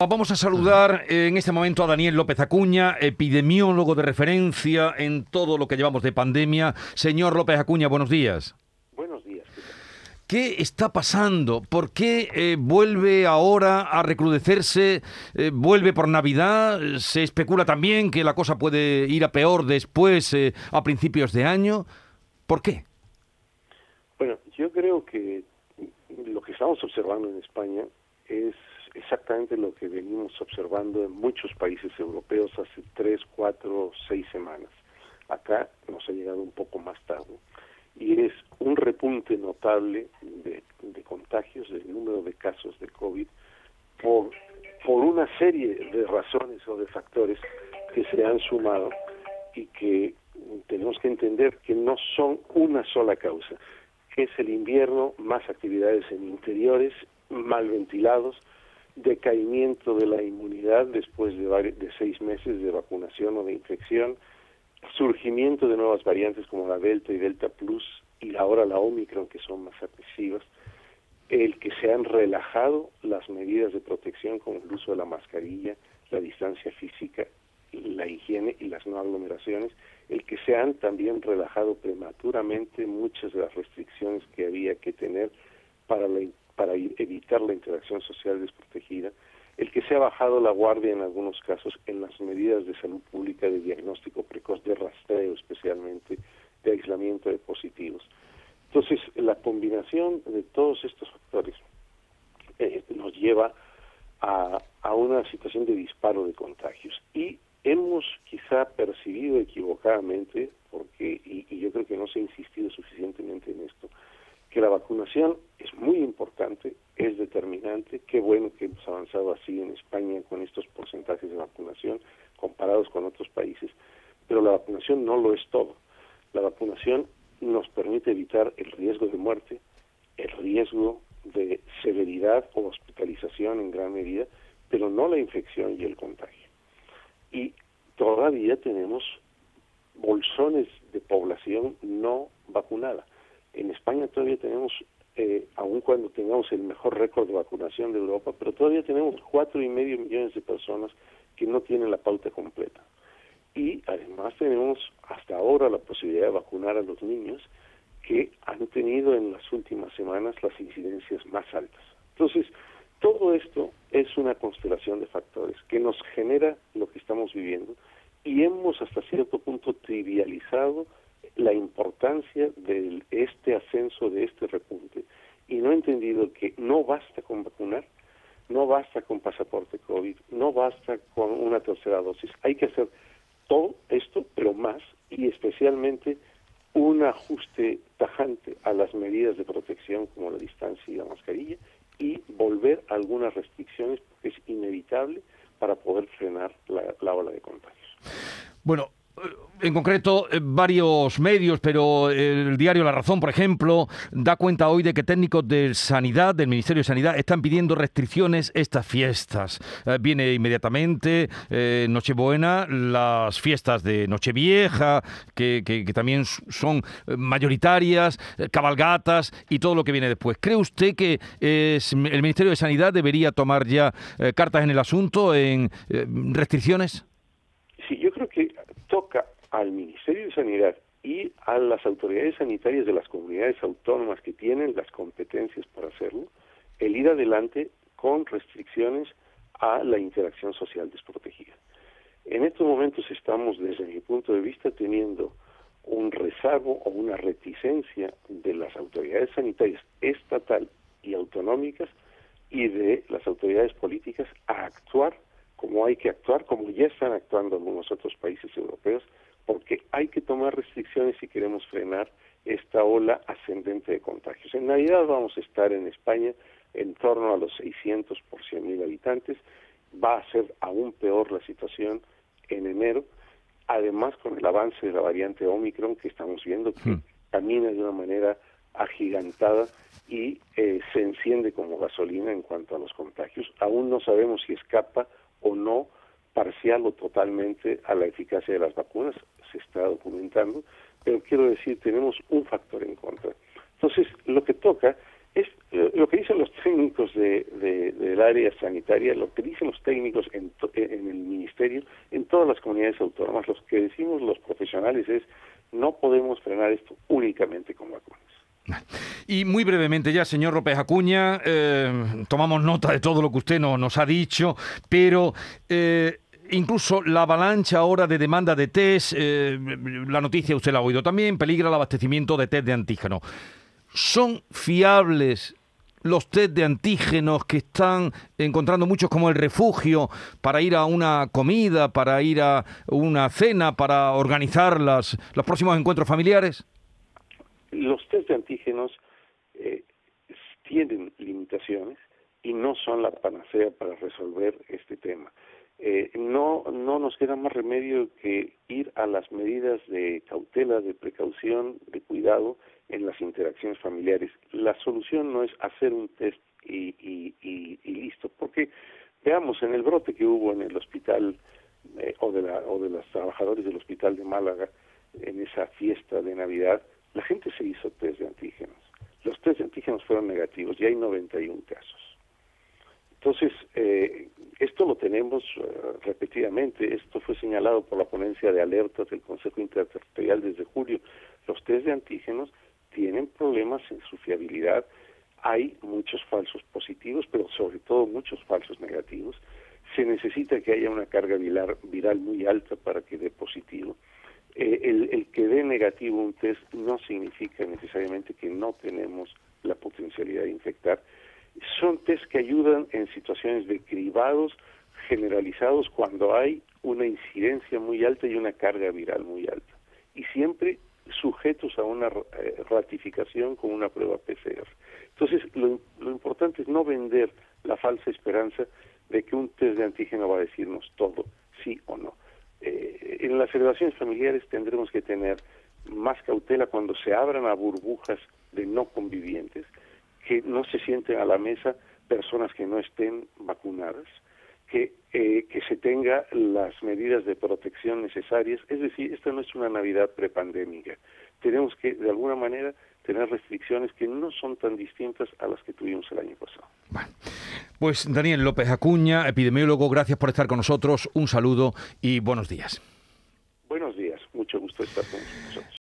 Vamos a saludar en este momento a Daniel López Acuña, epidemiólogo de referencia en todo lo que llevamos de pandemia. Señor López Acuña, buenos días. Buenos días. ¿Qué está pasando? ¿Por qué eh, vuelve ahora a recrudecerse? Eh, ¿Vuelve por Navidad? ¿Se especula también que la cosa puede ir a peor después, eh, a principios de año? ¿Por qué? Bueno, yo creo que lo que estamos observando en España es exactamente lo que venimos observando en muchos países europeos hace tres, cuatro, seis semanas. Acá nos ha llegado un poco más tarde. Y es un repunte notable de, contagios, del número de casos de COVID, por, por una serie de razones o de factores que se han sumado y que tenemos que entender que no son una sola causa. Es el invierno, más actividades en interiores, mal ventilados, decaimiento de la inmunidad después de, de seis meses de vacunación o de infección, surgimiento de nuevas variantes como la Delta y Delta Plus y ahora la Omicron que son más agresivas, el que se han relajado las medidas de protección como el uso de la mascarilla, la distancia física, la higiene y las no aglomeraciones, el que se han también relajado prematuramente muchas de las restricciones que había que tener para la para evitar la interacción social desprotegida, el que se ha bajado la guardia en algunos casos en las medidas de salud pública de diagnóstico precoz, de rastreo especialmente, de aislamiento de positivos. Entonces, la combinación de todos estos factores eh, nos lleva a, a una situación de disparo de contagios y hemos quizá percibido equivocadamente, porque y, y yo creo que no se ha insistido suficientemente en esto, que la vacunación muy importante, es determinante, qué bueno que hemos avanzado así en España con estos porcentajes de vacunación comparados con otros países, pero la vacunación no lo es todo. La vacunación nos permite evitar el riesgo de muerte, el riesgo de severidad o hospitalización en gran medida, pero no la infección y el contagio. Y todavía tenemos bolsones de población no vacunada. En España todavía tenemos, eh, aun cuando tengamos el mejor récord de vacunación de Europa, pero todavía tenemos cuatro y medio millones de personas que no tienen la pauta completa. Y además tenemos hasta ahora la posibilidad de vacunar a los niños que han tenido en las últimas semanas las incidencias más altas. Entonces, todo esto es una constelación de factores que nos genera lo que estamos viviendo y hemos hasta cierto punto trivializado la importancia de este ascenso, de este repunte, y no he entendido que no basta con vacunar, no basta con pasaporte COVID, no basta con una tercera dosis, hay que hacer todo esto, pero más, y especialmente un ajuste tajante a las medidas de protección como la distancia y la mascarilla, y volver a algunas restricciones, porque es inevitable para poder frenar la, la ola de contagios. Bueno, en concreto, eh, varios medios, pero el diario La Razón, por ejemplo, da cuenta hoy de que técnicos de sanidad, del Ministerio de Sanidad, están pidiendo restricciones estas fiestas. Eh, viene inmediatamente eh, Nochebuena, las fiestas de Nochevieja, que, que, también son mayoritarias, cabalgatas y todo lo que viene después. ¿Cree usted que el Ministerio de Sanidad debería tomar ya cartas en el asunto en restricciones? Que toca al Ministerio de Sanidad y a las autoridades sanitarias de las comunidades autónomas que tienen las competencias para hacerlo, el ir adelante con restricciones a la interacción social desprotegida. En estos momentos estamos, desde mi punto de vista, teniendo un rezago o una reticencia de las autoridades sanitarias estatal y autonómicas y de las autoridades políticas a actuar como hay que actuar, como ya están actuando algunos otros países europeos, porque hay que tomar restricciones si queremos frenar esta ola ascendente de contagios. En Navidad vamos a estar en España en torno a los 600 por 100 mil habitantes. Va a ser aún peor la situación en enero, además con el avance de la variante Omicron que estamos viendo que hmm. camina de una manera agigantada y eh, se enciende como gasolina en cuanto a los contagios. Aún no sabemos si escapa o no parcial o totalmente a la eficacia de las vacunas, se está documentando, pero quiero decir, tenemos un factor en contra. Entonces, lo que toca es lo que dicen los técnicos de, del área sanitaria, lo que dicen los técnicos en, en el ministerio, en todas las comunidades autónomas, lo que decimos los profesionales es no podemos frenar esto únicamente con vacunas. Y muy brevemente ya, señor López Acuña, eh, tomamos nota de todo lo que usted nos ha dicho, pero eh, incluso la avalancha ahora de demanda de test, eh, la noticia usted la ha oído también, peligra el abastecimiento de test de antígeno. ¿Son fiables los test de antígenos que están encontrando muchos como el refugio para ir a una comida, para ir a una cena, para organizar las, los próximos encuentros familiares? Los test de antígenos eh, tienen limitaciones y no son la panacea para resolver este tema. Eh, no, no nos queda más remedio que ir a las medidas de cautela, de precaución, de cuidado en las interacciones familiares. La solución no es hacer un test y, y, y, listo, porque veamos en el brote que hubo en el hospital eh, o, de la, o de los trabajadores del hospital de Málaga en esa fiesta de Navidad, gente se hizo test de antígenos. Los test de antígenos fueron negativos y hay 91 casos. Entonces, eh, esto lo tenemos eh, repetidamente, esto fue señalado por la ponencia de alertas del Consejo Interterritorial desde julio. Los test de antígenos tienen problemas en su fiabilidad, hay muchos falsos positivos, pero sobre todo muchos falsos negativos. Se necesita que haya una carga viral, viral muy alta para que dé positivo. Eh, el, que dé negativo un test no significa necesariamente que no tenemos la potencialidad de infectar son test que ayudan en situaciones de cribados generalizados cuando hay una incidencia muy alta y una carga viral muy alta. Y siempre sujetos a una eh, ratificación con una prueba PCR. Entonces, lo, importante es no vender la falsa esperanza de que un test de antígeno va a decirnos todo, sí o no. En las celebraciones familiares tendremos que tener más cautela cuando se abran a burbujas de no convivientes, que no se sienten a la mesa personas que no estén vacunadas, que, eh, que se tenga las medidas de protección necesarias. Es decir, esta no es una Navidad prepandémica. Tenemos que, de alguna manera, tener restricciones que no son tan distintas a las que tuvimos el año pasado. Pues Daniel López Acuña, epidemiólogo, gracias por estar con nosotros. Un saludo y buenos días. estações.